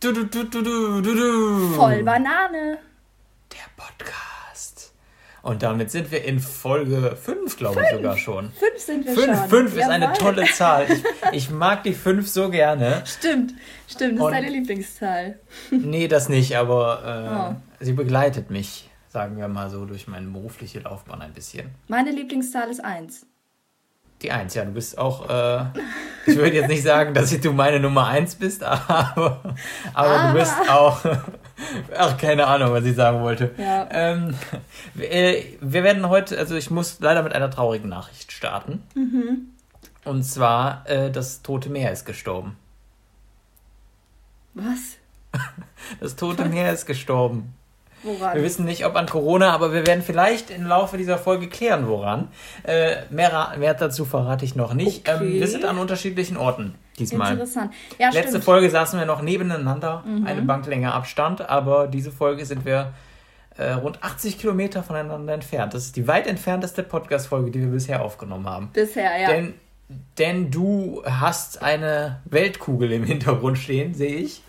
Du, du, du, du, du, du, du. Voll Banane. Der Podcast. Und damit sind wir in Folge 5, glaube ich sogar schon. Fünf sind wir 5, schon. 5 ist eine Jawohl. tolle Zahl. Ich, ich mag die 5 so gerne. Stimmt, stimmt, das Und- ist deine Lieblingszahl. Nee, das nicht, aber äh, Oh. sie begleitet mich, sagen wir mal so, durch meine berufliche Laufbahn ein bisschen. Meine Lieblingszahl ist 1. Die 1, ja, du bist auch, äh, ich würde jetzt nicht sagen, dass du meine Nummer 1 bist, aber, aber du bist auch, ach, keine Ahnung, was ich sagen wollte. Ja. Ähm, äh, wir werden heute, also ich muss leider mit einer traurigen Nachricht starten. Mhm. Und zwar, äh, das Tote Meer ist gestorben. Was? Das Tote Meer ist gestorben. Woran? Wir wissen nicht, ob an Corona, aber wir werden vielleicht im Laufe dieser Folge klären, woran. Äh, mehr, mehr dazu verrate ich noch nicht. Okay. Ähm, wir sind an unterschiedlichen Orten diesmal. Interessant. Ja, Letzte stimmt. Folge saßen wir noch nebeneinander, eine Banklänge Abstand, aber diese Folge sind wir äh, rund 80 Kilometer voneinander entfernt. Das ist die weit entfernteste Podcast-Folge, die wir bisher aufgenommen haben. Bisher, ja. Denn, denn du hast eine Weltkugel im Hintergrund stehen, sehe ich.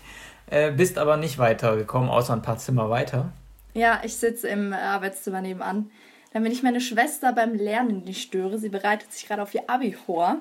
Äh, bist aber nicht weitergekommen, außer ein paar Zimmer weiter. Ja, ich sitze im äh, Arbeitszimmer nebenan. Damit ich meine Schwester beim Lernen nicht störe. Sie bereitet sich gerade auf ihr Abi vor.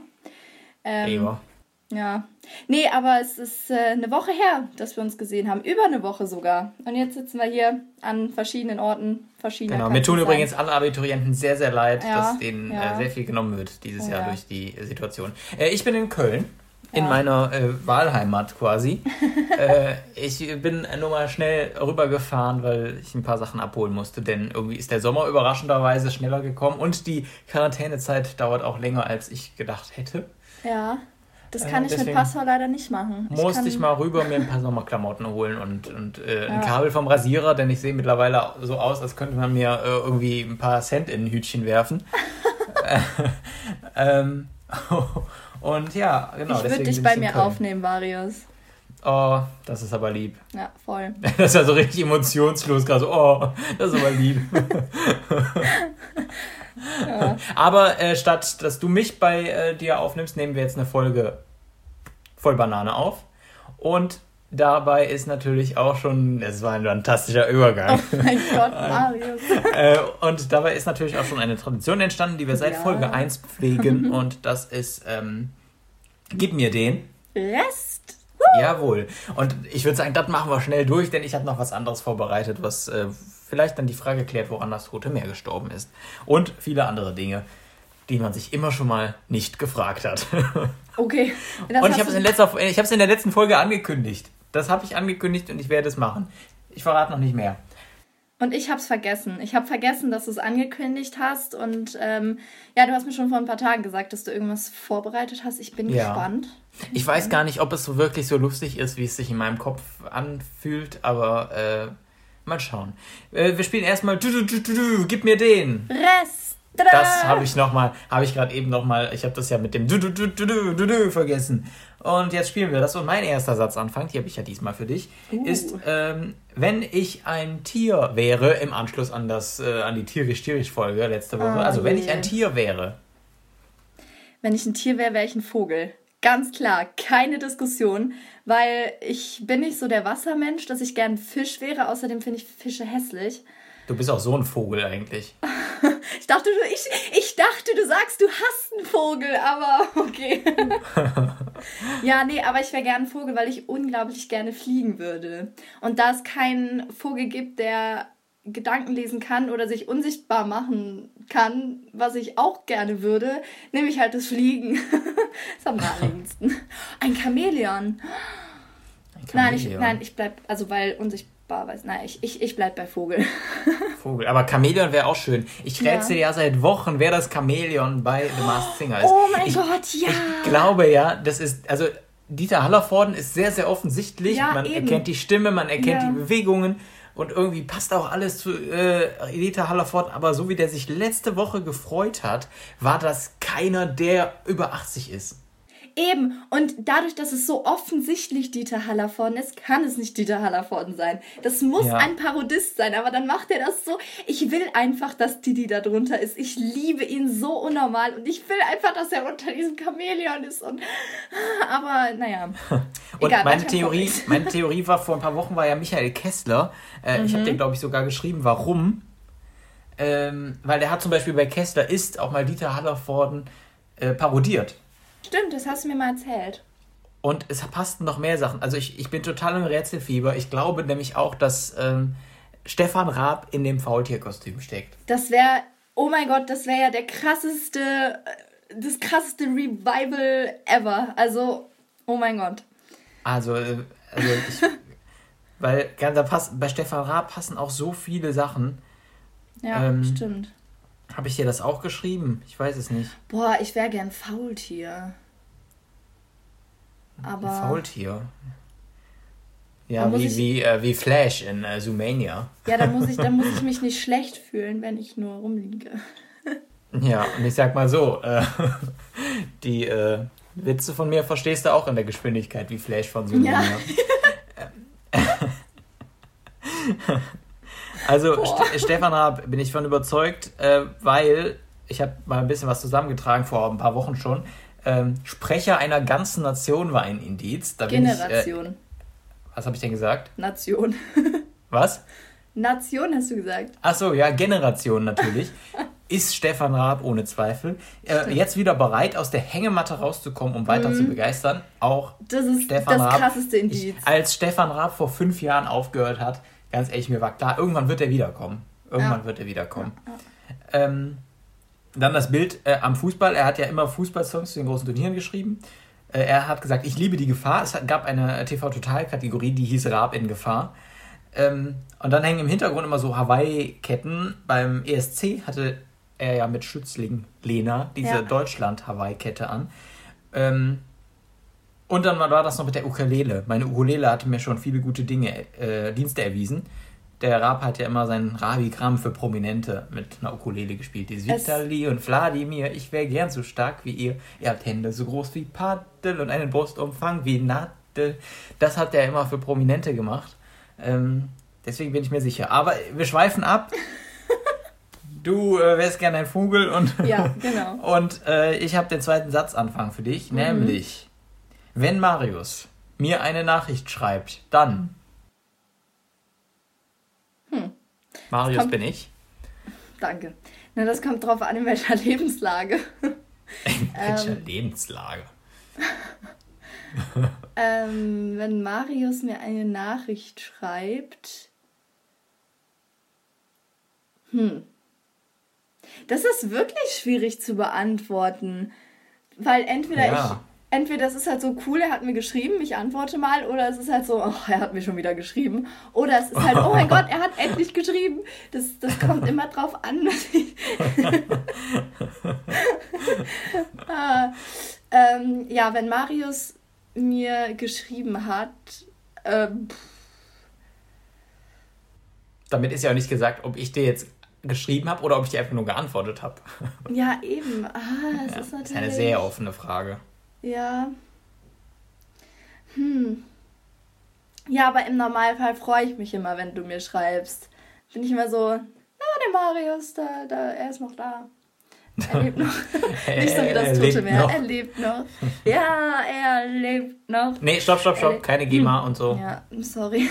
Ähm, Eber. Ja. Nee, aber es ist äh, eine Woche her, dass wir uns gesehen haben. Über eine Woche sogar. Und jetzt sitzen wir hier an verschiedenen Orten, verschiedene Genau, mir tun übrigens alle Abiturienten sehr, sehr leid, Ja, dass denen ja. äh, sehr viel genommen wird dieses Oh, Jahr ja. durch die äh, Situation. Äh, ich bin in Köln, in Ja. meiner äh, Wahlheimat quasi. äh, ich bin nur mal schnell rübergefahren, weil ich ein paar Sachen abholen musste, denn irgendwie ist der Sommer überraschenderweise schneller gekommen und die Quarantänezeit dauert auch länger, als ich gedacht hätte. Ja. Das Äh, kann ich mit Passau leider nicht machen. Musste kann, ich mal rüber mir ein paar Sommerklamotten holen und, und äh, ein Ja. Kabel vom Rasierer, denn ich sehe mittlerweile so aus, als könnte man mir äh, irgendwie ein paar Cent in ein Hütchen werfen. Äh, ähm, und ja, genau. ich würde dich bei mir aufnehmen, Varius. Oh, das ist aber lieb. Ja, voll. Das ist ja so richtig emotionslos, gerade so, oh, das ist aber lieb. Aber äh, statt dass du mich bei äh, dir aufnimmst, nehmen wir jetzt eine Folge voll Banane auf. Und dabei ist natürlich auch schon, es war ein fantastischer Übergang. Oh mein Gott, Marius. äh, und dabei ist natürlich auch schon eine Tradition entstanden, die wir seit Ja. Folge 1 pflegen. und das ist, ähm, gib mir den. Rest. Jawohl. Und ich würde sagen, das machen wir schnell durch, denn ich habe noch was anderes vorbereitet, was äh, vielleicht dann die Frage klärt, woran das Tote Meer gestorben ist. Und viele andere Dinge, die man sich immer schon mal nicht gefragt hat. Okay. Und ich habe es in, letzter- ich habe es in der letzten Folge angekündigt. Das habe ich angekündigt und ich werde es machen. Ich verrate noch nicht mehr. Und ich hab's vergessen. Ich habe vergessen, dass du es angekündigt hast. Und ähm, ja, du hast mir schon vor ein paar Tagen gesagt, dass du irgendwas vorbereitet hast. Ich bin Ja. gespannt. Ich weiß gar nicht, ob es so wirklich so lustig ist, wie es sich in meinem Kopf anfühlt, aber äh, mal schauen. Äh, wir spielen erstmal du, du, du, du, du, gib mir den. Rest. Tada! Das habe ich noch mal, habe ich gerade eben noch mal, ich habe das ja mit dem du, du, du, du, du, du, du vergessen. Und jetzt spielen wir das und mein erster Satz anfängt, die habe ich ja diesmal für dich, Uh. ist, ähm, wenn ich ein Tier wäre, im Anschluss an das, äh, an die tierisch-tierisch-Folge letzte Woche, Ah, also wenn ich ein Tier wäre, Wenn ich ein Tier wäre, wäre ich ein Vogel. Ganz klar, keine Diskussion, weil ich bin nicht so der Wassermensch, dass ich gern Fisch wäre. Außerdem finde ich Fische hässlich. du bist auch so ein Vogel eigentlich. Ich dachte, du, ich, ich dachte, du sagst, du hast einen Vogel, aber okay. ja, nee, aber ich wäre gern ein Vogel, weil ich unglaublich gerne fliegen würde. Und da es keinen Vogel gibt, der Gedanken lesen kann oder sich unsichtbar machen kann, was ich auch gerne würde, nehme ich halt das Fliegen. das ist am naheliegendsten. Ein Chamäleon. Ein Nein, ich, Chamäleon. nein, ich bleib, also weil unsichtbar, weiß, nein, ich, ich, ich bleib bei Vogel. Vogel. Aber Chamäleon wäre auch schön. Ich Ja. rätsel ja seit Wochen, wer das Chamäleon bei The Masked Singer ist. Oh mein ich, Gott, ja. Ich glaube ja, das ist, also Dieter Hallervorden ist sehr, sehr offensichtlich. Ja, man eben. erkennt die Stimme, man erkennt Ja. die Bewegungen und irgendwie passt auch alles zu äh, Dieter Hallervorden. Aber so wie der sich letzte Woche gefreut hat, war das keiner, der über 80 ist. Eben. Und dadurch, dass es so offensichtlich Dieter Hallervorden ist, kann es nicht Dieter Hallervorden sein. Das muss ja. ein Parodist sein, aber dann macht er das so. Ich will einfach, dass Didi da drunter ist. Ich liebe ihn so unnormal und ich will einfach, dass er unter diesem Chamäleon ist. Und, aber naja. und Egal, meine, Theorie, meine Theorie war, vor ein paar Wochen war ja Michael Kessler. Äh, mhm. Ich habe den, glaube ich, sogar geschrieben, warum. Ähm, weil er hat zum Beispiel bei Kessler ist auch mal Dieter Hallervorden äh, parodiert. Stimmt, das hast du mir mal erzählt. Und es passten noch mehr Sachen. Also ich, ich bin total im Rätselfieber. Ich glaube nämlich auch, dass ähm, Stefan Raab in dem Faultierkostüm steckt. Das wäre, oh mein Gott, das wäre ja der krasseste, äh, das krasseste Revival ever. Also, oh mein Gott. Also, äh, also ich, weil da passt, bei Stefan Raab passen auch so viele Sachen. Ja, ähm, stimmt. Habe ich dir das auch geschrieben? Ich weiß es nicht. Boah, ich wäre gern Faultier. Aber. Faultier? Ja, wie, ich, wie, äh, wie Flash in äh, Zoomania. Ja, da muss, ich, da muss ich mich nicht schlecht fühlen, wenn ich nur rumliege. ja, und ich sag mal so, äh, die äh, Witze von mir verstehst du auch in der Geschwindigkeit wie Flash von Zoomania. Ja. Also St Stefan Raab bin ich von überzeugt, äh, weil ich habe mal ein bisschen was zusammengetragen vor ein paar Wochen schon. Ähm, Sprecher einer ganzen Nation war ein Indiz. Da Generation. Ich, äh, was habe ich denn gesagt? Nation. was? Nation hast du gesagt. Ach so, ja, Generation natürlich. ist Stefan Raab ohne Zweifel. Äh, jetzt wieder bereit, aus der Hängematte rauszukommen, um weiter mhm. zu begeistern. Auch das ist Stefan das Raab, krasseste Indiz. Ich, als Stefan Raab vor fünf Jahren aufgehört hat, ganz ehrlich, mir war klar, irgendwann wird er wiederkommen. Irgendwann ja. wird er wiederkommen. Ja. Ähm, dann das Bild äh, am Fußball. Er hat ja immer Fußballsongs zu den großen Turnieren geschrieben. Äh, er hat gesagt, ich liebe die Gefahr. Es gab eine TV-Total-Kategorie, die hieß Raab in Gefahr. Ähm, und dann hängen im Hintergrund immer so Hawaii-Ketten. Beim ESC hatte er ja mit Schützling Lena diese. Deutschland-Hawaii-Kette an. Ähm, und dann war das noch mit der Ukulele. Meine Ukulele hatte mir schon viele gute Dinge, äh, Dienste erwiesen. Der Raab hat ja immer seinen Ravi-Gramm für Prominente mit einer Ukulele gespielt. Die Vitali und Wladimir, ich wäre gern so stark wie ihr. Ihr habt Hände so groß wie Paddel und einen Brustumfang wie Nadel. Das hat er immer für Prominente gemacht. Ähm, deswegen bin ich mir sicher. Aber wir schweifen ab. Du äh, wärst gern ein Vogel und, ja, genau. und äh, ich habe den zweiten Satzanfang für dich, mhm. nämlich wenn Marius mir eine Nachricht schreibt, dann. Hm. Marius kommt, bin ich. Danke. Na, das kommt drauf an, in welcher Lebenslage. In welcher ähm, Lebenslage? ähm, wenn Marius mir eine Nachricht schreibt. Hm. Das ist wirklich schwierig zu beantworten. Weil entweder ja entweder das ist halt so cool, er hat mir geschrieben, ich antworte mal, oder es ist halt so, oh, er hat mir schon wieder geschrieben. Oder es ist halt, oh mein Gott, er hat endlich geschrieben. Das, das kommt immer drauf an. ah, ähm, ja, wenn Marius mir geschrieben hat, ähm, damit ist ja auch nicht gesagt, ob ich dir jetzt geschrieben habe oder ob ich dir einfach nur geantwortet habe. Ja, eben. Ah, das ja, ist natürlich. Das ist eine sehr offene Frage. Ja. Hm. Ja, aber im Normalfall freue ich mich immer, wenn du mir schreibst. Bin ich immer so, na, der Marius, da, da, er ist noch da. Er lebt noch. Nicht so wie das Tote Meer. Er lebt noch. Ja, er lebt noch. Nee, stopp, stopp, stopp. Keine GEMA hm. und so. Ja, sorry.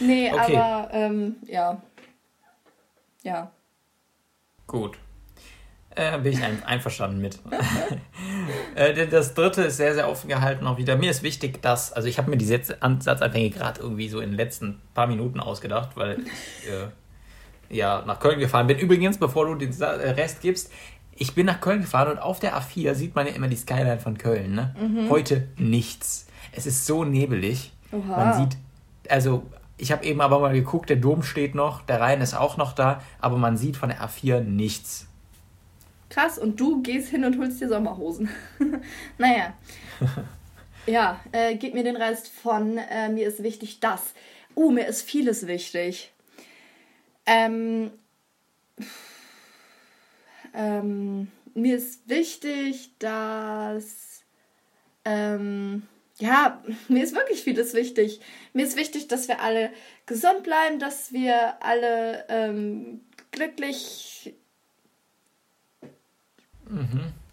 nee, okay. aber ähm, ja. Ja. Gut. Äh, bin ich ein, einverstanden mit. äh, das dritte ist sehr, sehr offen gehalten auch wieder. Mir ist wichtig, dass, also ich habe mir die Satzanfänge gerade irgendwie so in den letzten paar Minuten ausgedacht, weil ich äh, ja nach Köln gefahren bin. Übrigens, bevor du den äh, Rest gibst, ich bin nach Köln gefahren und auf der A4 sieht man ja immer die Skyline von Köln. Ne? Mhm. Heute nichts. Es ist so nebelig. Oha. Man sieht, also ich habe eben aber mal geguckt, der Dom steht noch, der Rhein ist auch noch da, aber man sieht von der A4 nichts. Krass, und du gehst hin und holst dir Sommerhosen. naja. ja, äh, gib mir den Rest von, äh, mir ist wichtig das. Uh, mir ist vieles wichtig. Ähm, ähm, mir ist wichtig, dass ähm, ja, mir ist wirklich vieles wichtig. Mir ist wichtig, dass wir alle gesund bleiben, dass wir alle ähm, glücklich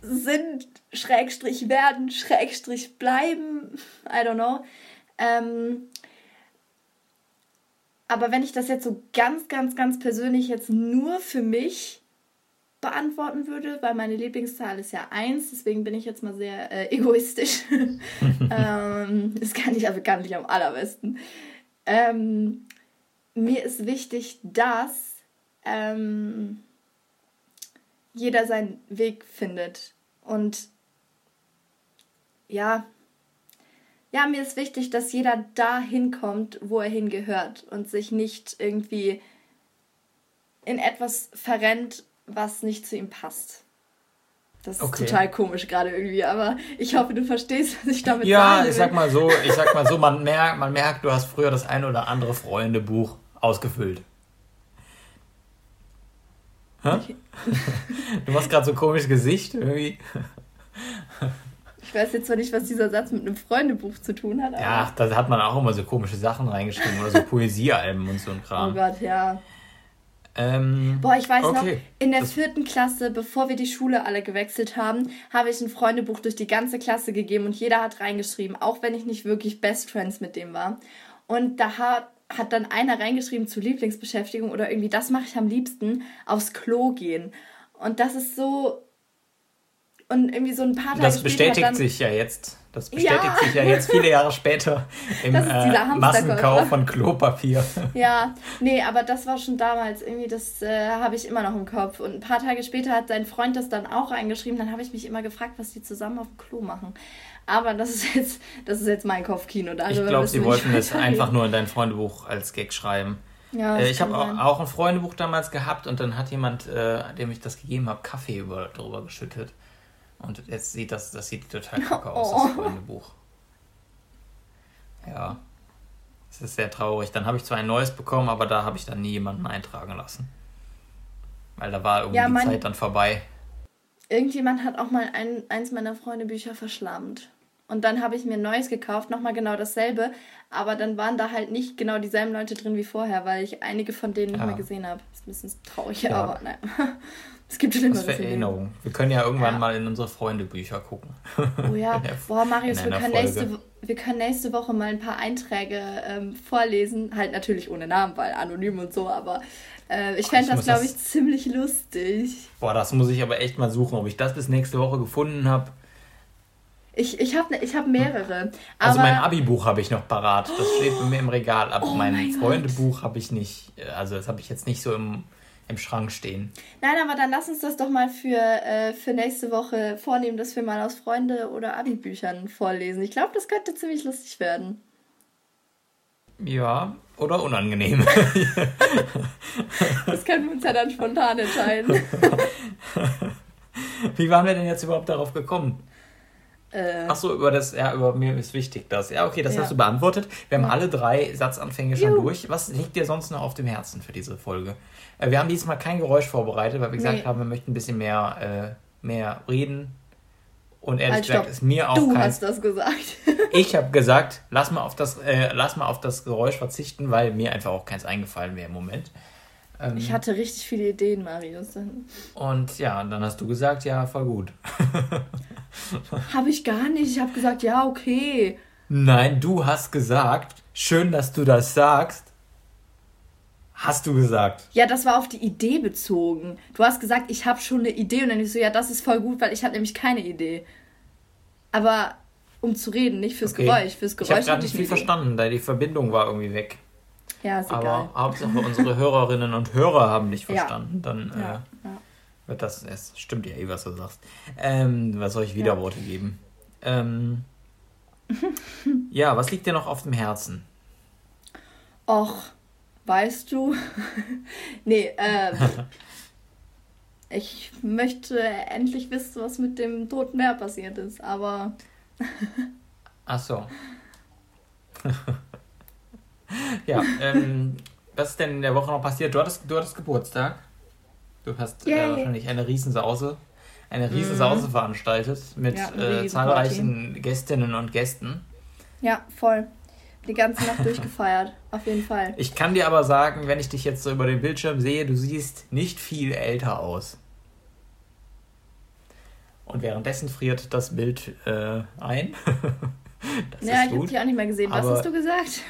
sind, Schrägstrich werden, Schrägstrich bleiben. I don't know. Ähm, aber wenn ich das jetzt so ganz, ganz, ganz persönlich jetzt nur für mich beantworten würde, weil meine Lieblingszahl ist ja 1, deswegen bin ich jetzt mal sehr äh, egoistisch. ähm, das kann ich ja bekanntlich am allerbesten. Ähm, mir ist wichtig, dass ähm, jeder seinen Weg findet. Und ja, ja, mir ist wichtig, dass jeder da hinkommt, wo er hingehört und sich nicht irgendwie in etwas verrennt, was nicht zu ihm passt. Das ist okay. total komisch gerade irgendwie, aber ich hoffe, du verstehst, was ich damit ja, sage. Ja, ich sag mal so, ich sag mal so, man merkt, man merkt, du hast früher das ein oder andere Freundebuch ausgefüllt. Du machst gerade so ein komisches Gesicht irgendwie. Ich weiß jetzt zwar nicht, was dieser Satz mit einem Freundebuch zu tun hat. ja, da hat man auch immer so komische Sachen reingeschrieben oder so Poesiealben und so ein Kram. Oh Gott, ja. Ähm, Boah, ich weiß okay. noch, in der vierten Klasse, bevor wir die Schule alle gewechselt haben, habe ich ein Freundebuch durch die ganze Klasse gegeben und jeder hat reingeschrieben, auch wenn ich nicht wirklich Best Friends mit dem war. Und da hat, hat dann einer reingeschrieben zu Lieblingsbeschäftigung oder irgendwie, das mache ich am liebsten, aufs Klo gehen. Und das ist so. Und irgendwie so ein paar Tage Das bestätigt dann, sich ja jetzt. Das bestätigt ja. sich ja jetzt viele Jahre später im äh, Massenkauf von Klopapier. Ja, nee, aber das war schon damals irgendwie, das äh, habe ich immer noch im Kopf. Und ein paar Tage später hat sein Freund das dann auch eingeschrieben. Dann habe ich mich immer gefragt, was die zusammen auf dem Klo machen. Aber das ist jetzt, das ist jetzt mein Kopfkino. ich glaube, sie wollten es einfach nur in dein Freundebuch als Gag schreiben. Ja, äh, ich habe auch ein Freundebuch damals gehabt und dann hat jemand, äh, dem ich das gegeben habe, Kaffee über, drüber geschüttet. Und jetzt sieht das, das sieht total kacke aus, das oh. Freundebuch. Ja. Es ist sehr traurig. Dann habe ich zwar ein neues bekommen, aber da habe ich dann nie jemanden eintragen lassen. Weil da war irgendwie ja, die Zeit dann vorbei. Irgendjemand hat auch mal ein, eins meiner Freundebücher verschlammt. Und dann habe ich mir ein neues gekauft, nochmal genau dasselbe, aber dann waren da halt nicht genau dieselben Leute drin wie vorher, weil ich einige von denen nicht ja. mehr gesehen habe. Ist ein bisschen traurig, ja. aber nein. Es gibt Schlimmeres. Das für Erinnerung. Wir können ja irgendwann ja. mal in unsere Freundebücher gucken. Oh ja, boah, Marius, wir können, nächste, wir können nächste Woche mal ein paar Einträge ähm, vorlesen. Halt natürlich ohne Namen, weil anonym und so, aber äh, ich fände das, glaube ich, ziemlich lustig. Boah, das muss ich aber echt mal suchen, ob ich das bis nächste Woche gefunden habe. Ich, ich habe ne, ich hab mehrere. Also mein Abi-Buch habe ich noch parat. Das steht bei mir im Regal. Aber oh mein, mein Freundebuch habe ich nicht. Also das habe ich jetzt nicht so im im Schrank stehen. Nein, aber dann lass uns das doch mal für, äh, für nächste Woche vornehmen, dass wir mal aus Freunde- oder Abi-Büchern vorlesen. Ich glaube, das könnte ziemlich lustig werden. Ja, oder unangenehm. das können wir uns ja dann spontan entscheiden. Wie waren wir denn jetzt überhaupt darauf gekommen? Äh, Ach so, über das, ja, über mir ist wichtig das. Ja, okay, das ja. hast du beantwortet. Wir haben ja. alle drei Satzanfänge schon Juhu. durch. Was liegt dir sonst noch auf dem Herzen für diese Folge? Äh, wir haben diesmal kein Geräusch vorbereitet, weil wir gesagt nee. haben, wir möchten ein bisschen mehr, äh, mehr reden. Und ehrlich halt, gesagt ist mir auch du kein... hast das gesagt. ich habe gesagt, lass mal, auf das, äh, lass mal auf das Geräusch verzichten, weil mir einfach auch keins eingefallen wäre im Moment. Ähm, ich hatte richtig viele Ideen, Marius. Und ja, dann hast du gesagt, ja, voll gut. habe ich gar nicht. Ich habe gesagt, ja, okay. Nein, du hast gesagt, schön, dass du das sagst. Hast du gesagt? Ja, das war auf die Idee bezogen. Du hast gesagt, ich habe schon eine Idee und dann ich so, ja, das ist voll gut, weil ich hatte nämlich keine Idee. Aber um zu reden, nicht fürs okay. Geräusch. Fürs Geräusch ich habe gerade nicht viel verstanden, da die Verbindung war irgendwie weg. Ja, ist Aber egal. Hauptsache unsere Hörerinnen und Hörer haben nicht verstanden. Ja. Dann äh, ja. wird das, es stimmt ja eh, was du sagst. Ähm, was soll ich Widerworte geben? Ähm, ja, was liegt dir noch auf dem Herzen? Och, weißt du? nee, äh, ich möchte endlich wissen, was mit dem toten Meer passiert ist, aber. Ach so. ja, ähm, was ist denn in der Woche noch passiert? Du hattest, du hattest Geburtstag. Du hast äh, wahrscheinlich eine Riesensause. eine Mhm. Sause veranstaltet mit Ja, äh, zahlreichen Gästinnen und Gästen. Ja, voll. Die ganze Nacht durchgefeiert. Auf jeden Fall. Ich kann dir aber sagen, wenn ich dich jetzt so über den Bildschirm sehe, du siehst nicht viel älter aus. Und währenddessen friert das Bild äh, ein. das ja, ist ich habe gut. dich auch nicht mehr gesehen. Was Aber- hast du gesagt?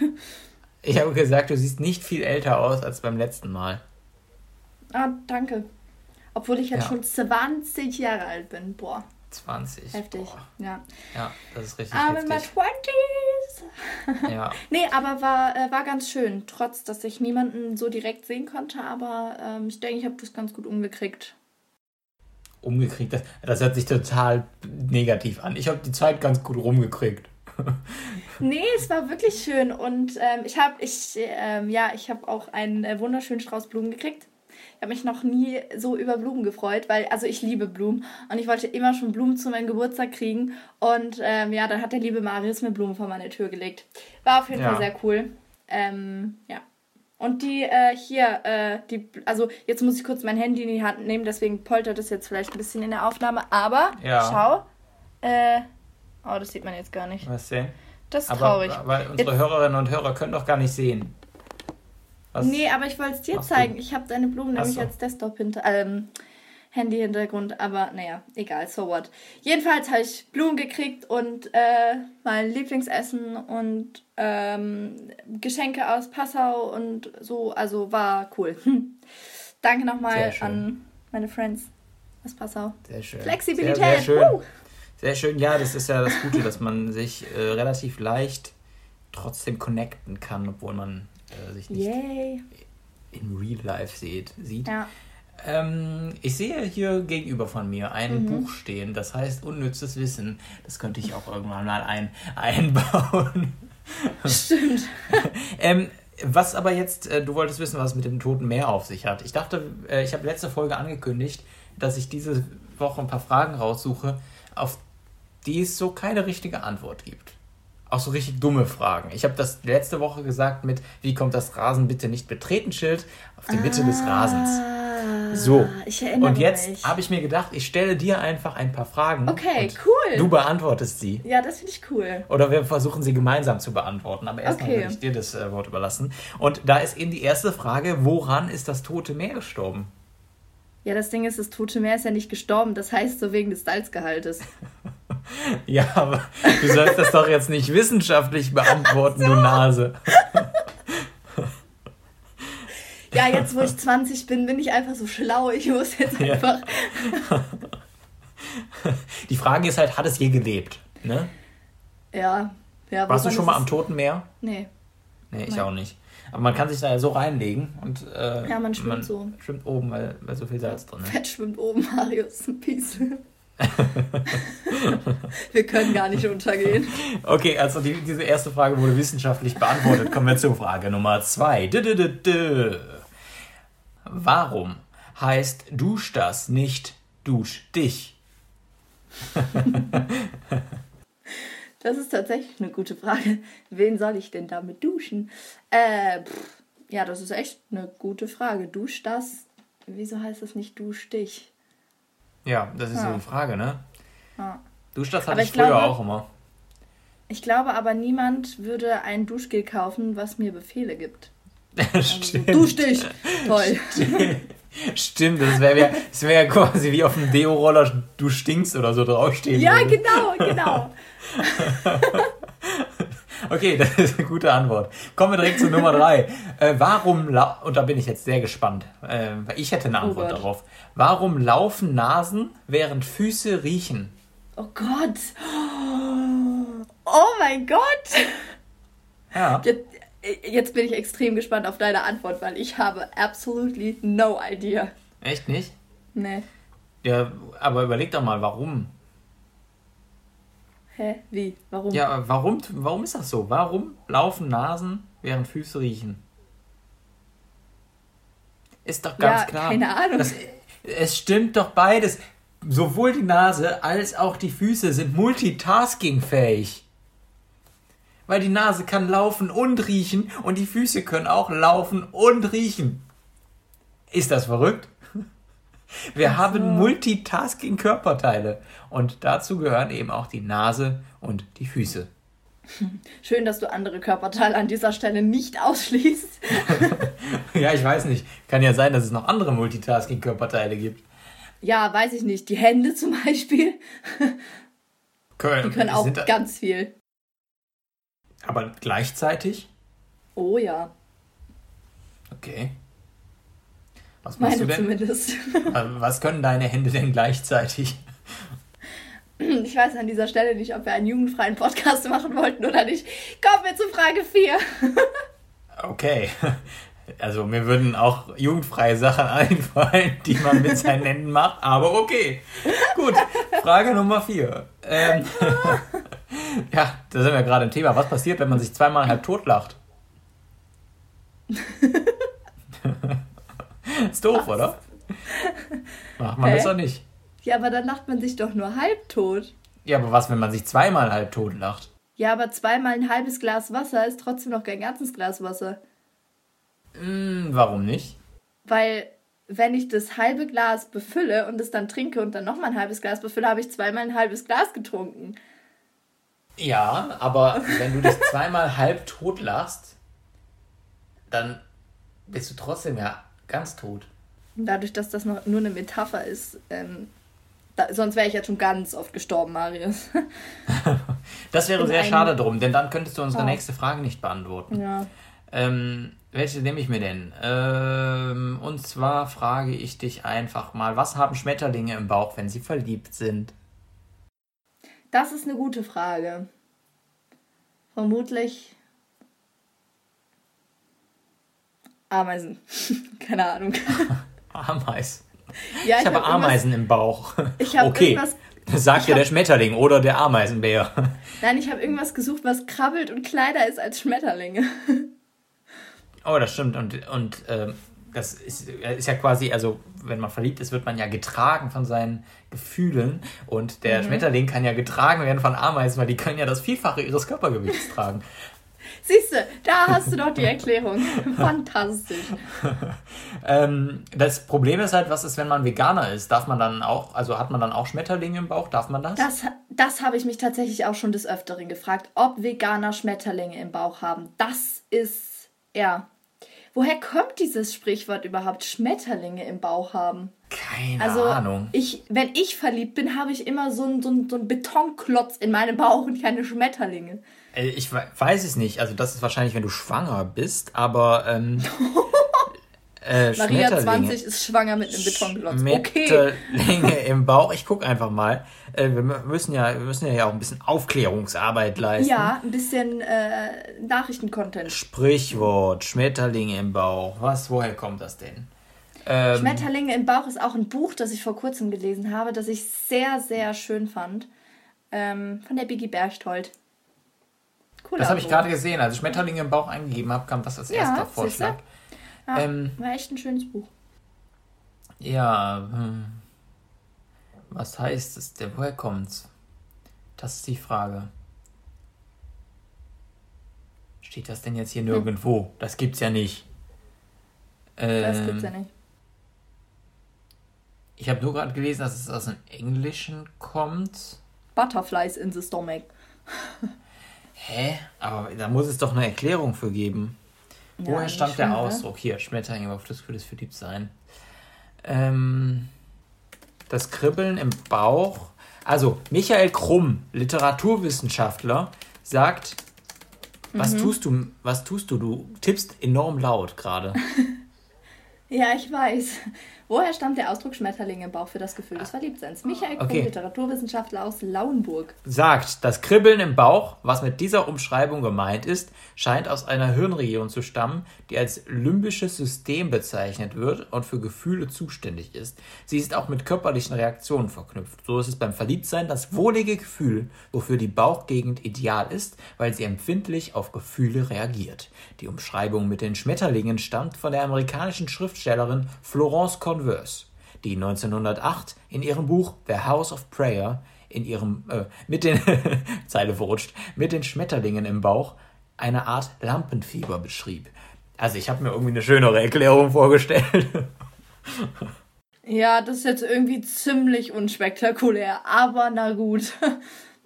Ich habe gesagt, du siehst nicht viel älter aus als beim letzten Mal. Ah, danke. Obwohl ich jetzt Ja. schon 20 Jahre alt bin. Boah, 20. heftig. Boah. Ja. Ja, das ist richtig I'm in my heftig. 20s. Ja. Nee, aber war, äh, war ganz schön. Trotz, dass ich niemanden so direkt sehen konnte. Aber ähm, ich denke, ich habe das ganz gut umgekriegt. Umgekriegt, das, das hört sich total negativ an. Ich habe die Zeit ganz gut rumgekriegt. Nee, es war wirklich schön. Und ähm, ich habe ich, ähm, ja, ich hab auch einen äh, wunderschönen Strauß Blumen gekriegt. Ich habe mich noch nie so über Blumen gefreut, weil, also ich liebe Blumen und ich wollte immer schon Blumen zu meinem Geburtstag kriegen. Und ähm, ja, dann hat der liebe Marius mir Blumen vor meine Tür gelegt. War auf jeden Ja. Fall sehr cool. Ähm, ja. Und die äh, hier, äh, die, also jetzt muss ich kurz mein Handy in die Hand nehmen, deswegen poltert es jetzt vielleicht ein bisschen in der Aufnahme. Aber Ja. schau, äh, oh, das sieht man jetzt gar nicht. Was denn? Das ist Aber traurig. weil unsere Hörerinnen und Hörer können doch gar nicht sehen. Was? Nee, aber ich wollte es dir Ach so. zeigen. Ich habe deine Blumen Ach nämlich so. als Desktop hinter, ähm, Handy-Hintergrund, aber naja, egal, so what. Jedenfalls habe ich Blumen gekriegt und äh, mein Lieblingsessen und ähm, Geschenke aus Passau und so, also war cool. Danke nochmal an meine Friends aus Passau. Sehr schön. Flexibilität. Sehr, sehr schön. Woo! Sehr schön. Ja, das ist ja das Gute, dass man sich äh, relativ leicht trotzdem connecten kann, obwohl man äh, sich nicht Yay. in Real Life sieht. sieht. Ja. Ähm, ich sehe hier gegenüber von mir ein Mhm. Buch stehen, das heißt Unnützes Wissen. Das könnte ich auch irgendwann mal ein, einbauen. Stimmt. Ähm, was aber jetzt, äh, du wolltest wissen, was es mit dem Toten Meer auf sich hat. Ich dachte, äh, ich habe letzte Folge angekündigt, dass ich diese Woche ein paar Fragen raussuche, auf die es so keine richtige Antwort gibt. Auch so richtig dumme Fragen. Ich habe das letzte Woche gesagt mit, wie kommt das Rasen bitte nicht betreten Schild auf die Mitte des Rasens. Ah, So. Ich erinnere Und jetzt habe ich mir gedacht, ich stelle dir einfach ein paar Fragen. Okay, und cool. Du beantwortest sie. Ja, das finde ich cool. Oder wir versuchen sie gemeinsam zu beantworten. Aber erstmal Okay. würde ich dir das äh, Wort überlassen. Und da ist eben die erste Frage: Woran ist das Tote Meer gestorben? Ja, das Ding ist, das Tote Meer ist ja nicht gestorben. Das heißt so wegen des Salzgehaltes. Ja, aber du sollst das doch jetzt nicht wissenschaftlich beantworten, du Nase. Ja, jetzt wo ich 20 bin, bin ich einfach so schlau. Ich muss jetzt Ja. einfach. Die Frage ist halt: Hat es je gelebt? Ne? Ja. ja Warst du schon mal am Toten Meer? Nee. Nee, ich Nein. auch nicht. Aber man kann sich da ja so reinlegen und äh, Ja, man schwimmt so. schwimmt oben, weil, weil so viel Salz drin ist. Fett schwimmt oben, Marius. Peace. Wir können gar nicht untergehen. Okay, also die, diese erste Frage wurde wissenschaftlich beantwortet. Kommen wir zur Frage Nummer zwei. Dö, dö, dö. Warum heißt Dusch das nicht Dusch dich? Das ist tatsächlich eine gute Frage. Wen soll ich denn damit duschen? Äh, pff, ja, das ist echt eine gute Frage. Dusch das? Wieso heißt das nicht dusch dich? Ja, das ist so Ja. die Frage, ne? Ja. Dusch das hatte Aber ich ich früher glaube- auch immer. Ich glaube aber, niemand würde ein Duschgel kaufen, was mir Befehle gibt. Also, Stimmt. dusch dich! Toll. Stimmt, das wäre wär, das wär ja quasi wie auf dem Deo-Roller du stinkst oder so draufstehen Ja, würde. genau, genau. Okay, das ist eine gute Antwort. Kommen wir direkt zu Nummer drei. Äh, warum, und da bin ich jetzt sehr gespannt, äh, weil ich hätte eine Oh Antwort Gott. darauf. Warum laufen Nasen, während Füße riechen? Oh Gott. Oh mein Gott. Ja, Jetzt, jetzt bin ich extrem gespannt auf deine Antwort, weil ich habe absolutely no idea. echt nicht? Nee. Ja, aber überleg doch mal, warum? Hä? Wie? Warum? Ja, warum, warum ist das so? Warum laufen Nasen, während Füße riechen? Ist doch ganz Ja, klar. keine Ahnung. Das, es stimmt doch beides. Sowohl die Nase als auch die Füße sind multitaskingfähig. Weil die Nase kann laufen und riechen und die Füße können auch laufen und riechen. Ist das verrückt? Wir haben Multitasking-Körperteile. Und dazu gehören eben auch die Nase und die Füße. Schön, dass du andere Körperteile an dieser Stelle nicht ausschließt. ja, ich weiß nicht. Kann ja sein, dass es noch andere Multitasking-Körperteile gibt. Ja, weiß ich nicht. Die Hände zum Beispiel. Können, die können auch ganz viel. Aber gleichzeitig? Oh ja. Okay. Was machst Meine du denn? zumindest. Was können deine Hände denn gleichzeitig? Ich weiß an dieser Stelle nicht, ob wir einen jugendfreien Podcast machen wollten oder nicht. Kommen wir zu Frage 4. Okay. Also mir würden auch jugendfreie Sachen einfallen, die man mit seinen Händen macht, aber okay. Gut, Frage Nummer 4. Ähm, ja, da sind wir gerade im Thema. Was passiert, wenn man sich zweimal halb tot lacht? Ist doof, oder? Macht man Hä? das doch nicht. Ja, aber dann lacht man sich doch nur halbtot. Ja, aber was, wenn man sich zweimal halbtot lacht? Ja, aber zweimal ein halbes Glas Wasser ist trotzdem noch kein ganzes Glas Wasser. Mm, warum nicht? Weil, wenn ich das halbe Glas befülle und es dann trinke und dann nochmal ein halbes Glas befülle, habe ich zweimal ein halbes Glas getrunken. Ja, aber wenn du dich zweimal halb tot lachst, dann bist du trotzdem ja ganz tot. Dadurch, dass das noch nur eine Metapher ist, ähm, da, sonst wäre ich jetzt schon ganz oft gestorben, Marius. das wäre sehr schade drum, denn dann könntest du unsere oh. nächste Frage nicht beantworten. Ja. Ähm, welche nehme ich mir denn? Ähm, und zwar frage ich dich einfach mal, was haben Schmetterlinge im Bauch, wenn sie verliebt sind? Das ist eine gute Frage. Vermutlich Ameisen. Keine Ahnung. Ameisen. Ja, ich, ich habe Ameisen im Bauch. Ich habe okay. irgendwas. Das sagt ja der Schmetterling oder der Ameisenbär. Nein, ich habe irgendwas gesucht, was krabbelt und kleiner ist als Schmetterlinge. Oh, das stimmt. Und, und äh, das ist, ist ja quasi, also wenn man verliebt ist, wird man ja getragen von seinen Gefühlen. Und der mhm. Schmetterling kann ja getragen werden von Ameisen, weil die können ja das Vielfache ihres Körpergewichts tragen. Siehst du, da hast du doch die Erklärung. Fantastisch. ähm, das Problem ist halt, was ist, wenn man Veganer ist? Darf man dann auch, also hat man dann auch Schmetterlinge im Bauch? Darf man das? Das, das habe ich mich tatsächlich auch schon des Öfteren gefragt, ob Veganer Schmetterlinge im Bauch haben. Das ist, ja. Woher kommt dieses Sprichwort überhaupt, Schmetterlinge im Bauch haben? Keine also, Ahnung. Ich, wenn ich verliebt bin, habe ich immer so einen so so ein Betonklotz in meinem Bauch und keine Schmetterlinge. Äh, ich weiß es nicht. Also das ist wahrscheinlich, wenn du schwanger bist, aber ähm, äh, Maria 20 ist schwanger mit einem Betonklotz. Okay. Länge im Bauch. Ich gucke einfach mal. Äh, wir müssen ja, wir müssen ja auch ein bisschen Aufklärungsarbeit leisten. Ja, ein bisschen äh, Nachrichtencontent. Sprichwort, Schmetterlinge im Bauch. Was, woher kommt das denn? Ähm, Schmetterlinge im Bauch ist auch ein Buch, das ich vor kurzem gelesen habe, das ich sehr, sehr schön fand. Ähm, von der Biggie Berchtold. Cooler das habe ich gerade gesehen. Als ich Schmetterlinge im Bauch eingegeben habe, kam das als ja, erster Vorschlag. Ja, ähm, war echt ein schönes Buch. Ja, hm. was heißt es denn? Woher kommt's? Das ist die Frage. Steht das denn jetzt hier hm. nirgendwo? Hm. Das gibt's ja nicht. Ähm, das gibt's ja nicht. Ich habe nur gerade gelesen, dass es aus dem Englischen kommt. Butterflies in the stomach. Hä? Aber da muss es doch eine Erklärung für geben. Ja, Woher stammt der Ausdruck? Hier, Schmetterling auf das des Verliebtsein. Ähm, das Kribbeln im Bauch. Also, Michael Krumm, Literaturwissenschaftler, sagt, was mhm. tust du, was tust du? Du tippst enorm laut gerade. ja, ich weiß. Woher stammt der Ausdruck Schmetterling im Bauch für das Gefühl des Verliebtseins? Michael Krumm, okay. Literaturwissenschaftler aus Lauenburg. Sagt, das Kribbeln im Bauch, was mit dieser Umschreibung gemeint ist, scheint aus einer Hirnregion zu stammen, die als limbisches System bezeichnet wird und für Gefühle zuständig ist. Sie ist auch mit körperlichen Reaktionen verknüpft. So ist es beim Verliebtsein das wohlige Gefühl, wofür die Bauchgegend ideal ist, weil sie empfindlich auf Gefühle reagiert. Die Umschreibung mit den Schmetterlingen stammt von der amerikanischen Schriftstellerin Florence Conway Converse, die 1908 in ihrem Buch The House of Prayer in ihrem äh, mit den Zeile verrutscht mit den Schmetterlingen im Bauch eine Art Lampenfieber beschrieb. Also ich habe mir irgendwie eine schönere Erklärung vorgestellt. Ja, das ist jetzt irgendwie ziemlich unspektakulär, aber na gut.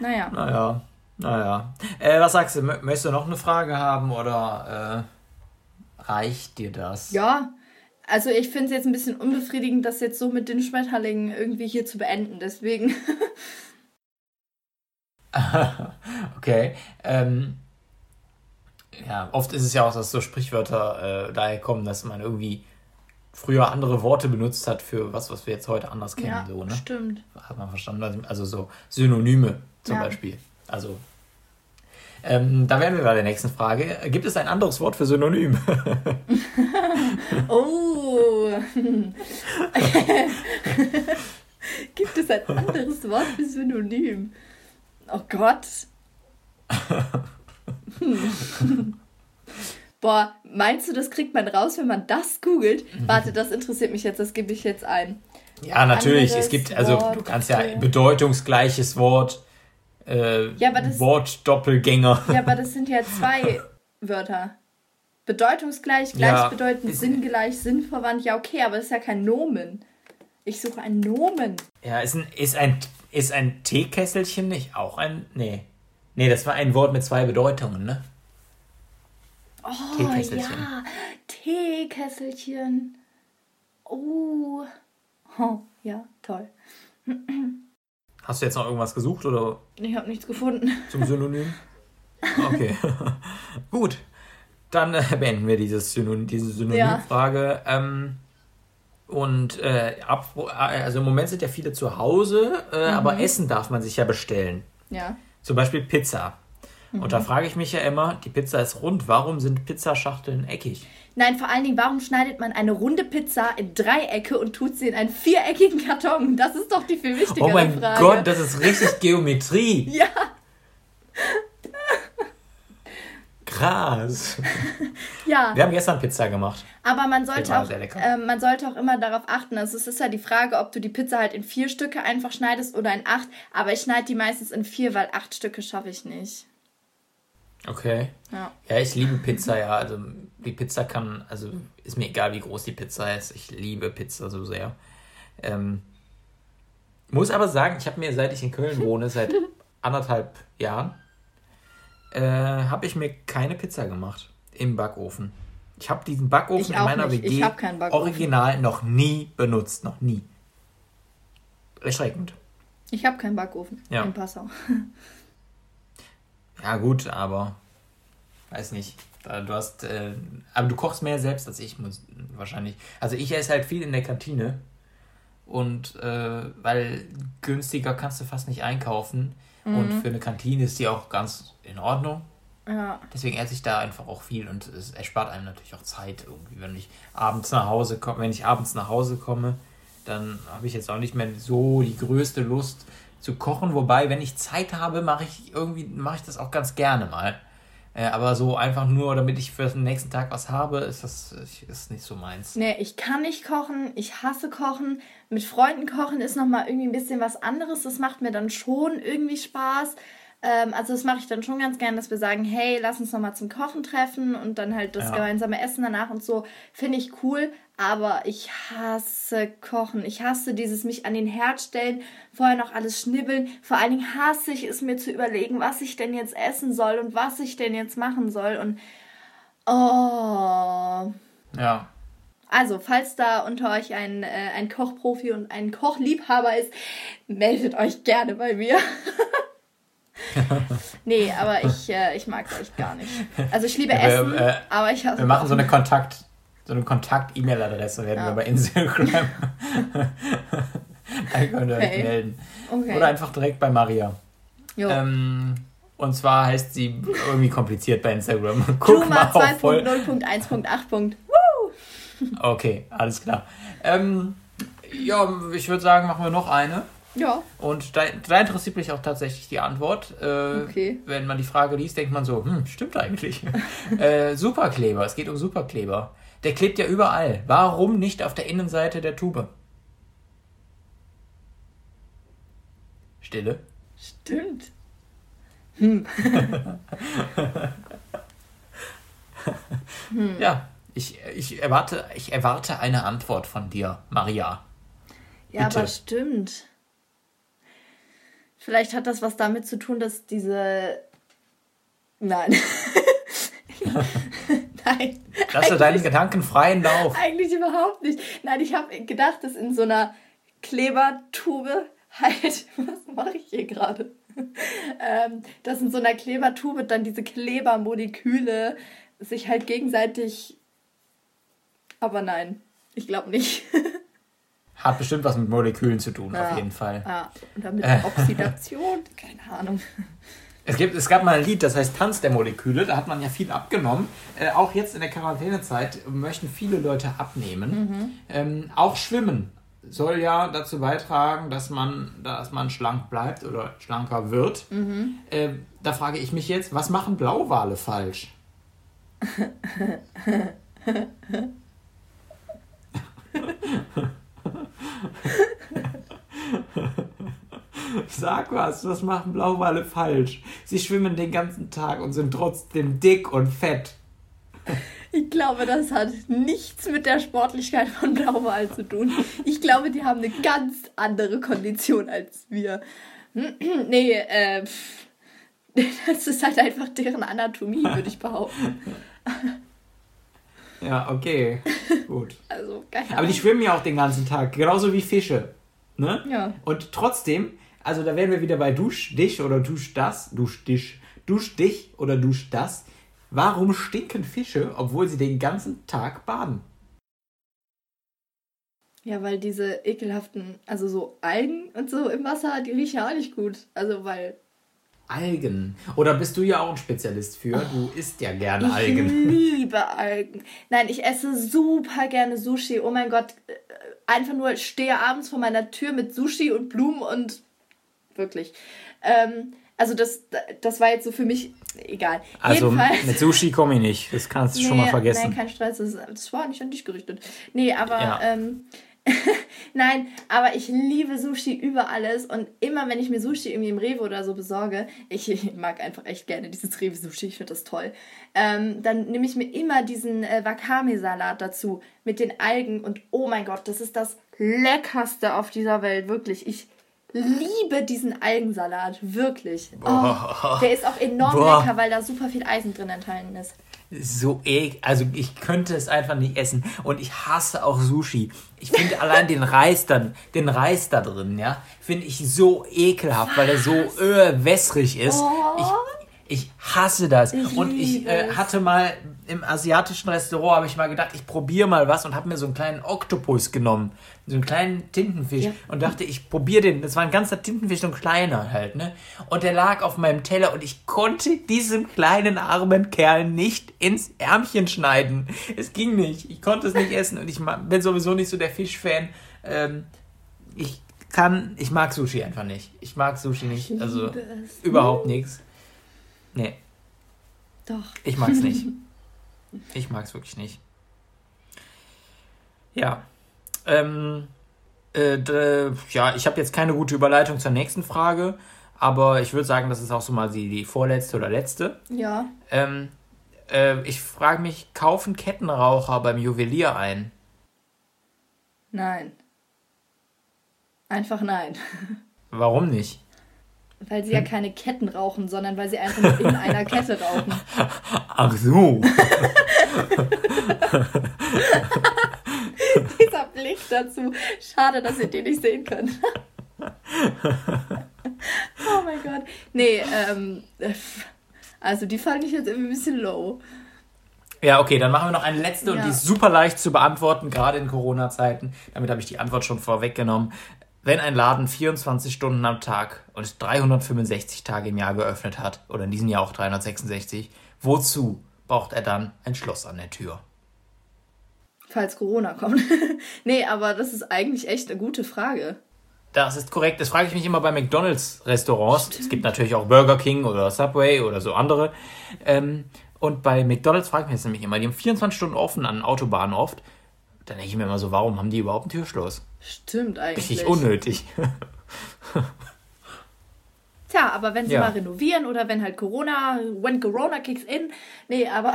naja. Naja, naja. Äh, was sagst du, möchtest du noch eine Frage haben oder äh, reicht dir das? Ja, also ich finde es jetzt ein bisschen unbefriedigend, das jetzt so mit den Schmetterlingen irgendwie hier zu beenden, deswegen. okay. Ähm, ja, oft ist es ja auch, dass so Sprichwörter äh, daher kommen, dass man irgendwie früher andere Worte benutzt hat für was, was wir jetzt heute anders kennen. Ja, so, ne? stimmt. Hat man verstanden. Also so Synonyme zum ja. Beispiel. Also ähm, da wären wir bei der nächsten Frage. Gibt es ein anderes Wort für Synonym? oh. Gibt es ein anderes Wort für Synonym? Oh Gott. Hm. Boah, meinst du, das kriegt man raus, wenn man das googelt? Warte, das interessiert mich jetzt, das gebe ich jetzt ein. Ja, natürlich. Anderes es gibt, also Wort du kannst ja bedeutungsgleiches Wort, äh, ja, Wortdoppelgänger. Ja, aber das sind ja zwei Wörter. Bedeutungsgleich, gleichbedeutend, ja, sinngleich, sinnverwandt. Ja, okay, aber das ist ja kein Nomen. Ich suche ein Nomen. Ja, ist ein, ist ein, ist ein Teekesselchen nicht auch ein. Nee. Nee, das war ein Wort mit zwei Bedeutungen, ne? Oh, ja, Teekesselchen. Oh. oh. Ja, toll. Hast du jetzt noch irgendwas gesucht oder? Ich habe nichts gefunden. Zum Synonym? Okay. Gut. Dann äh, beenden wir dieses Synonym, diese Synonymfrage. Ja. Ähm, und äh, ab, also im Moment sind ja viele zu Hause, äh, mhm. aber Essen darf man sich ja bestellen. Ja. Zum Beispiel Pizza. Mhm. Und da mhm. frage ich mich ja immer, die Pizza ist rund, warum sind Pizzaschachteln eckig? Nein, vor allen Dingen, warum schneidet man eine runde Pizza in Dreiecke und tut sie in einen viereckigen Karton? Das ist doch die viel wichtigere Frage. Oh mein Frage. Gott, das ist richtig Geometrie. ja. Krass. ja. Wir haben gestern Pizza gemacht. Aber man sollte, auch, äh, man sollte auch immer darauf achten. Also es ist ja die Frage, ob du die Pizza halt in vier Stücke einfach schneidest oder in acht. Aber ich schneide die meistens in vier, weil acht Stücke schaffe ich nicht. Okay. Ja. ja, ich liebe Pizza, ja. Also die Pizza kann, also ist mir egal, wie groß die Pizza ist. Ich liebe Pizza so sehr. Ähm, muss aber sagen, ich habe mir, seit ich in Köln wohne, seit anderthalb Jahren, äh, habe ich mir keine Pizza gemacht im Backofen. Ich habe diesen Backofen in meiner nicht. WG original noch nie benutzt, noch nie. Erschreckend. Ich habe keinen Backofen ja. in Passau. Ja, gut, aber weiß nicht. Du hast, äh, aber du kochst mehr selbst als ich, muss wahrscheinlich. Also ich esse halt viel in der Kantine und äh, weil günstiger kannst du fast nicht einkaufen mhm. und für eine Kantine ist die auch ganz in Ordnung. Ja. Deswegen esse ich da einfach auch viel und es erspart einem natürlich auch Zeit irgendwie, wenn ich abends nach Hause komme, wenn ich abends nach Hause komme, dann habe ich jetzt auch nicht mehr so die größte Lust, zu kochen. Wobei, wenn ich Zeit habe, mache ich irgendwie, mache ich das auch ganz gerne mal. Äh, aber so einfach nur, damit ich für den nächsten Tag was habe, ist das ist nicht so meins. Nee, ich kann nicht kochen, ich hasse kochen. Mit Freunden kochen ist nochmal irgendwie ein bisschen was anderes. Das macht mir dann schon irgendwie Spaß. Ähm, also das mache ich dann schon ganz gern, dass wir sagen, hey, lass uns nochmal zum Kochen treffen und dann halt das ja. gemeinsame Essen danach und so. Finde ich cool, aber ich hasse Kochen. Ich hasse dieses mich an den Herd stellen, vorher noch alles schnibbeln. Vor allen Dingen hasse ich es mir zu überlegen, was ich denn jetzt essen soll und was ich denn jetzt machen soll und oh. Ja. Also, falls da unter euch ein, äh, ein Kochprofi und ein Kochliebhaber ist, meldet euch gerne bei mir. nee, aber ich, äh, ich mag es echt gar nicht. Also ich liebe ja, wir, Essen, äh, aber ich hasse Wir machen so eine Kontakt, so eine Kontakt-E-Mail-Adresse werden ja. wir bei Instagram. da könnt ihr okay. euch melden. Okay. Oder einfach direkt bei Maria. Ähm, und zwar heißt sie irgendwie kompliziert bei Instagram. Guck mal 2.0.1.8. Okay, alles klar. Ähm, ja, ich würde sagen, machen wir noch eine. Ja. Und da, da, interessiert mich auch tatsächlich die Antwort. Äh, okay. Wenn man die Frage liest, denkt man so, hm, stimmt eigentlich. äh, Superkleber, es geht um Superkleber. Der klebt ja überall. Warum nicht auf der Innenseite der Tube? Stille. Stimmt. Hm. hm. Ja, Ich, ich, erwarte, ich erwarte eine Antwort von dir, Maria. Ja, Bitte. aber stimmt. Vielleicht hat das was damit zu tun, dass diese. Nein. Nein. Lass du deinen Gedanken freien Lauf. Eigentlich überhaupt nicht. Nein, ich habe gedacht, dass in so einer Klebertube halt. Was mache ich hier gerade? ähm, dass in so einer Klebertube dann diese Klebermoleküle sich halt gegenseitig. Aber nein, ich glaube nicht. Hat bestimmt was mit Molekülen zu tun, ja. auf jeden Fall. Ja, und dann mit äh. Oxidation, keine Ahnung. Es, gibt, es gab mal ein Lied, das heißt Tanz der Moleküle, da hat man ja viel abgenommen. Äh, auch jetzt in der Quarantänezeit möchten viele Leute abnehmen. Mhm. Ähm, auch Schwimmen soll ja dazu beitragen, dass man, dass man schlank bleibt oder schlanker wird. Mhm. Äh, da frage ich mich jetzt, was machen Blauwale falsch? Sag was, was machen Blauwale falsch? Sie schwimmen den ganzen Tag und sind trotzdem dick und fett. Ich glaube, das hat nichts mit der Sportlichkeit von Blauwal zu tun. Ich glaube, die haben eine ganz andere Kondition als wir. nee, äh, das ist halt einfach deren Anatomie, würde ich behaupten. Ja, okay. Gut. also, keine Ahnung. Aber die schwimmen ja auch den ganzen Tag, genauso wie Fische. Ne? Ja. Und trotzdem, also da wären wir wieder bei Dusch dich oder Dusch das, Dusch dich, Dusch dich oder Dusch das. Warum stinken Fische, obwohl sie den ganzen Tag baden? Ja, weil diese ekelhaften, also so Algen und so im Wasser, die riechen ja auch nicht gut. Also weil. Algen. Oder bist du ja auch ein Spezialist für? Du isst ja gerne Algen. Ich liebe Algen. Nein, ich esse super gerne Sushi. Oh mein Gott. Äh, einfach nur stehe abends vor meiner Tür mit Sushi und Blumen und wirklich. Ähm, also das, das war jetzt so für mich egal. Also Jedenfalls, mit Sushi komme ich nicht. Das kannst du nee, schon mal vergessen. Nein, kein Stress. Das, das war nicht an dich gerichtet. Nee, aber ja. ähm, nein, aber ich liebe Sushi über alles und immer wenn ich mir Sushi irgendwie im Rewe oder so besorge, ich, mag einfach echt gerne dieses Rewe Sushi, ich finde das toll. Ähm, dann nehme ich mir immer diesen äh, Wakame-Salat dazu mit den Algen und oh mein Gott, das ist das leckerste auf dieser Welt, wirklich. Ich liebe diesen Algensalat, wirklich. Oh, der ist auch enorm Boah. lecker, weil da super viel Eisen drin enthalten ist. So ekel, also ich könnte es einfach nicht essen und ich hasse auch Sushi. Ich finde allein den Reis dann, den Reis da drin, ja, finde ich so ekelhaft, Was? weil er so äh, wässrig ist. Oh. Ich, ich hasse das. Ich und ich äh, hatte mal im asiatischen Restaurant, habe ich mal gedacht, ich probiere mal was und habe mir so einen kleinen Oktopus genommen. So einen kleinen Tintenfisch. Ja. Und dachte, ich probiere den. Das war ein ganzer Tintenfisch, so ein kleiner halt, ne? Und der lag auf meinem Teller und ich konnte diesem kleinen armen Kerl nicht ins Ärmchen schneiden. Es ging nicht. Ich konnte es nicht essen und ich bin sowieso nicht so der Fischfan. Ähm, ich kann, ich mag Sushi einfach nicht. Ich mag Sushi nicht. Also überhaupt nichts. Nee. Doch. Ich mag's nicht. Ich mag's wirklich nicht. Ja. Ähm, äh, ja, ich habe jetzt keine gute Überleitung zur nächsten Frage, aber ich würde sagen, das ist auch so mal die, die vorletzte oder letzte. Ja. Ähm, äh, ich frage mich, kaufen Kettenraucher beim Juwelier ein? Nein. Einfach nein. Warum nicht? Weil sie ja keine Ketten rauchen, sondern weil sie einfach nur in einer Kette rauchen. Ach so. Dieser Blick dazu. Schade, dass ihr den nicht sehen könnt. oh mein Gott. Nee, ähm, also die fand ich jetzt irgendwie ein bisschen low. Ja, okay, dann machen wir noch eine letzte ja. und die ist super leicht zu beantworten, gerade in Corona-Zeiten. Damit habe ich die Antwort schon vorweggenommen. Wenn ein Laden 24 Stunden am Tag und 365 Tage im Jahr geöffnet hat, oder in diesem Jahr auch 366, wozu braucht er dann ein Schloss an der Tür? Falls Corona kommt. nee, aber das ist eigentlich echt eine gute Frage. Das ist korrekt. Das frage ich mich immer bei McDonalds-Restaurants. Es gibt natürlich auch Burger King oder Subway oder so andere. Ähm, und bei McDonalds frage ich mich das nämlich immer. Die haben 24 Stunden offen an Autobahnen oft. Dann denke ich mir immer so, warum haben die überhaupt ein Türschloss? Stimmt eigentlich. Richtig unnötig. Tja, aber wenn sie ja. mal renovieren oder wenn halt Corona, when Corona kicks in. Nee, aber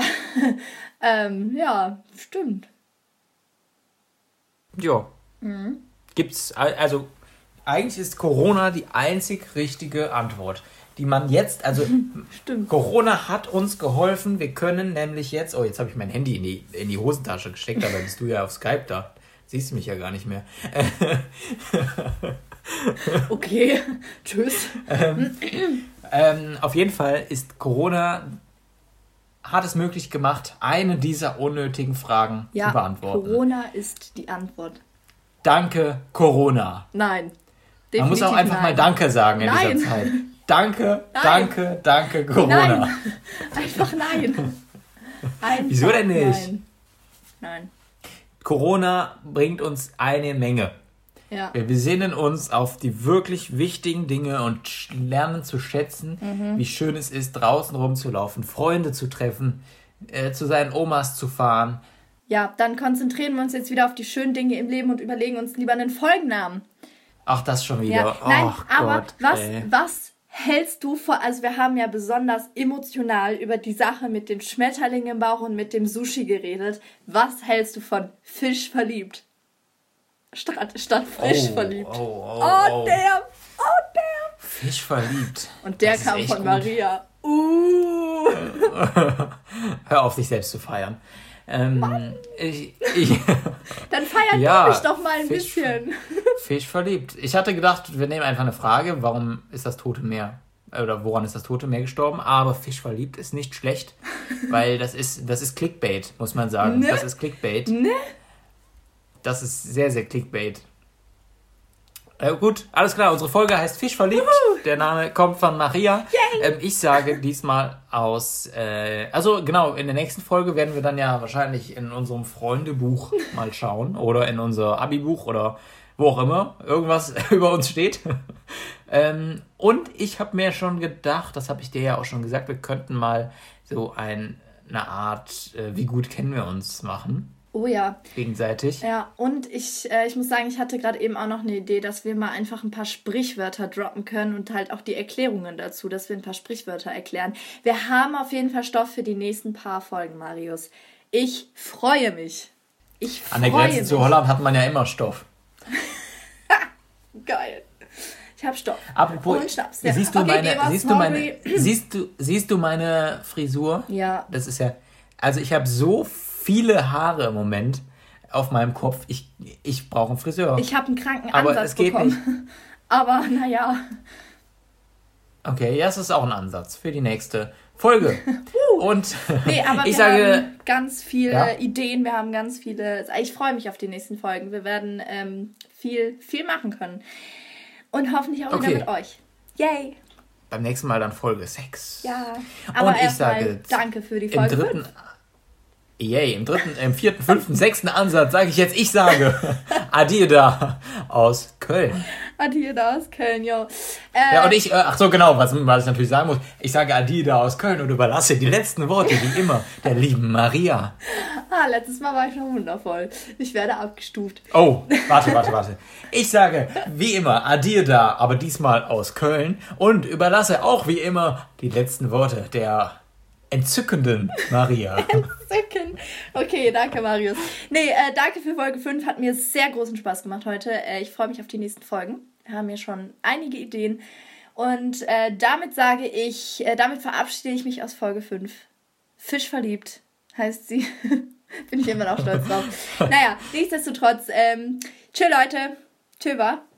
ähm, ja, stimmt. Ja. Mhm. Gibt's, also eigentlich ist Corona die einzig richtige Antwort, die man jetzt, also Stimmt. Corona hat uns geholfen. Wir können nämlich jetzt, oh, jetzt habe ich mein Handy in die, in die Hosentasche gesteckt, aber bist du ja auf Skype da. Siehst du mich ja gar nicht mehr. okay, tschüss. Ähm, ähm, auf jeden Fall ist Corona hat es möglich gemacht, eine dieser unnötigen Fragen ja, zu beantworten. Corona ist die Antwort. Danke, Corona. Nein. Man muss auch einfach nein. mal Danke sagen in nein. dieser Zeit. Danke, nein. danke, danke, Corona. Nein. Einfach nein. Einfach Wieso denn nicht? Nein. nein. Corona bringt uns eine Menge. Ja. Wir besinnen uns auf die wirklich wichtigen Dinge und lernen zu schätzen, mhm. wie schön es ist, draußen rumzulaufen, Freunde zu treffen, äh, zu seinen Omas zu fahren. Ja, dann konzentrieren wir uns jetzt wieder auf die schönen Dinge im Leben und überlegen uns lieber einen Folgennamen. Ach, das schon wieder. Ja. Nein, oh, aber Gott, was, was hältst du vor, also wir haben ja besonders emotional über die Sache mit dem Schmetterling im Bauch und mit dem Sushi geredet. Was hältst du von Fisch verliebt? Statt, statt frisch oh, verliebt. Oh, oh, oh, oh, der! Oh, der! Fisch verliebt. Und der kam von gut. Maria. Uh. Hör auf, dich selbst zu feiern. Ähm, ich, ich, Dann feiern ja, mich doch mal ein Fisch, bisschen. Fisch verliebt. Ich hatte gedacht, wir nehmen einfach eine Frage, warum ist das Tote Meer oder woran ist das Tote Meer gestorben? Aber Fisch verliebt ist nicht schlecht, weil das ist das ist Clickbait, muss man sagen. Ne? Das ist Clickbait. Ne? Das ist sehr, sehr Clickbait. Äh, gut, alles klar. Unsere Folge heißt Fisch verliebt. Uhu. Der Name kommt von Maria. Ähm, ich sage diesmal aus. Äh, also genau, in der nächsten Folge werden wir dann ja wahrscheinlich in unserem Freundebuch mal schauen oder in unser Abi-Buch oder wo auch immer irgendwas über uns steht. ähm, und ich habe mir schon gedacht, das habe ich dir ja auch schon gesagt, wir könnten mal so ein, eine Art, äh, wie gut kennen wir uns machen. Oh ja. Gegenseitig. Ja, und ich, äh, ich muss sagen, ich hatte gerade eben auch noch eine Idee, dass wir mal einfach ein paar Sprichwörter droppen können und halt auch die Erklärungen dazu, dass wir ein paar Sprichwörter erklären. Wir haben auf jeden Fall Stoff für die nächsten paar Folgen, Marius. Ich freue mich. Ich freue An der Grenze mich. zu Holland hat man ja immer Stoff. Geil. Ich habe Stoff. Apropos, und Schnaps. Ja. Siehst, du okay, meine, siehst, du meine, siehst, du, siehst du meine Frisur? Ja. Das ist ja. Also ich habe so viele Haare im Moment auf meinem Kopf. Ich, ich brauche einen Friseur. Ich habe einen kranken Aber Ansatz es geht bekommen. Nicht. Aber naja. Okay, ja, es ist auch ein Ansatz für die nächste Folge. Und nee, aber ich wir sage, haben ganz viele ja? Ideen, wir haben ganz viele. Ich freue mich auf die nächsten Folgen. Wir werden ähm, viel, viel machen können. Und hoffentlich auch okay. wieder mit euch. Yay! Beim nächsten Mal dann Folge 6. Ja. Aber Und ich sage danke für die Folge. Im dritten, 5. Yay, im dritten, im vierten, fünften, sechsten Ansatz sage ich jetzt, ich sage Adida aus Köln. Adida aus Köln, jo. Äh, ja, und ich, äh, ach so, genau, was, was ich natürlich sagen muss, ich sage Adida aus Köln und überlasse die letzten Worte, wie immer, der lieben Maria. Ah, letztes Mal war ich schon wundervoll. Ich werde abgestuft. Oh, warte, warte, warte. Ich sage, wie immer, Adida, aber diesmal aus Köln und überlasse auch wie immer die letzten Worte der entzückenden Maria. Entzückend. Okay, danke, Marius. Nee, äh, danke für Folge 5. Hat mir sehr großen Spaß gemacht heute. Äh, ich freue mich auf die nächsten Folgen. Wir haben hier schon einige Ideen. Und äh, damit sage ich, äh, damit verabschiede ich mich aus Folge 5. Fisch verliebt heißt sie. Bin ich immer noch stolz drauf. naja, nichtsdestotrotz, ähm, chill Leute. Tschö war.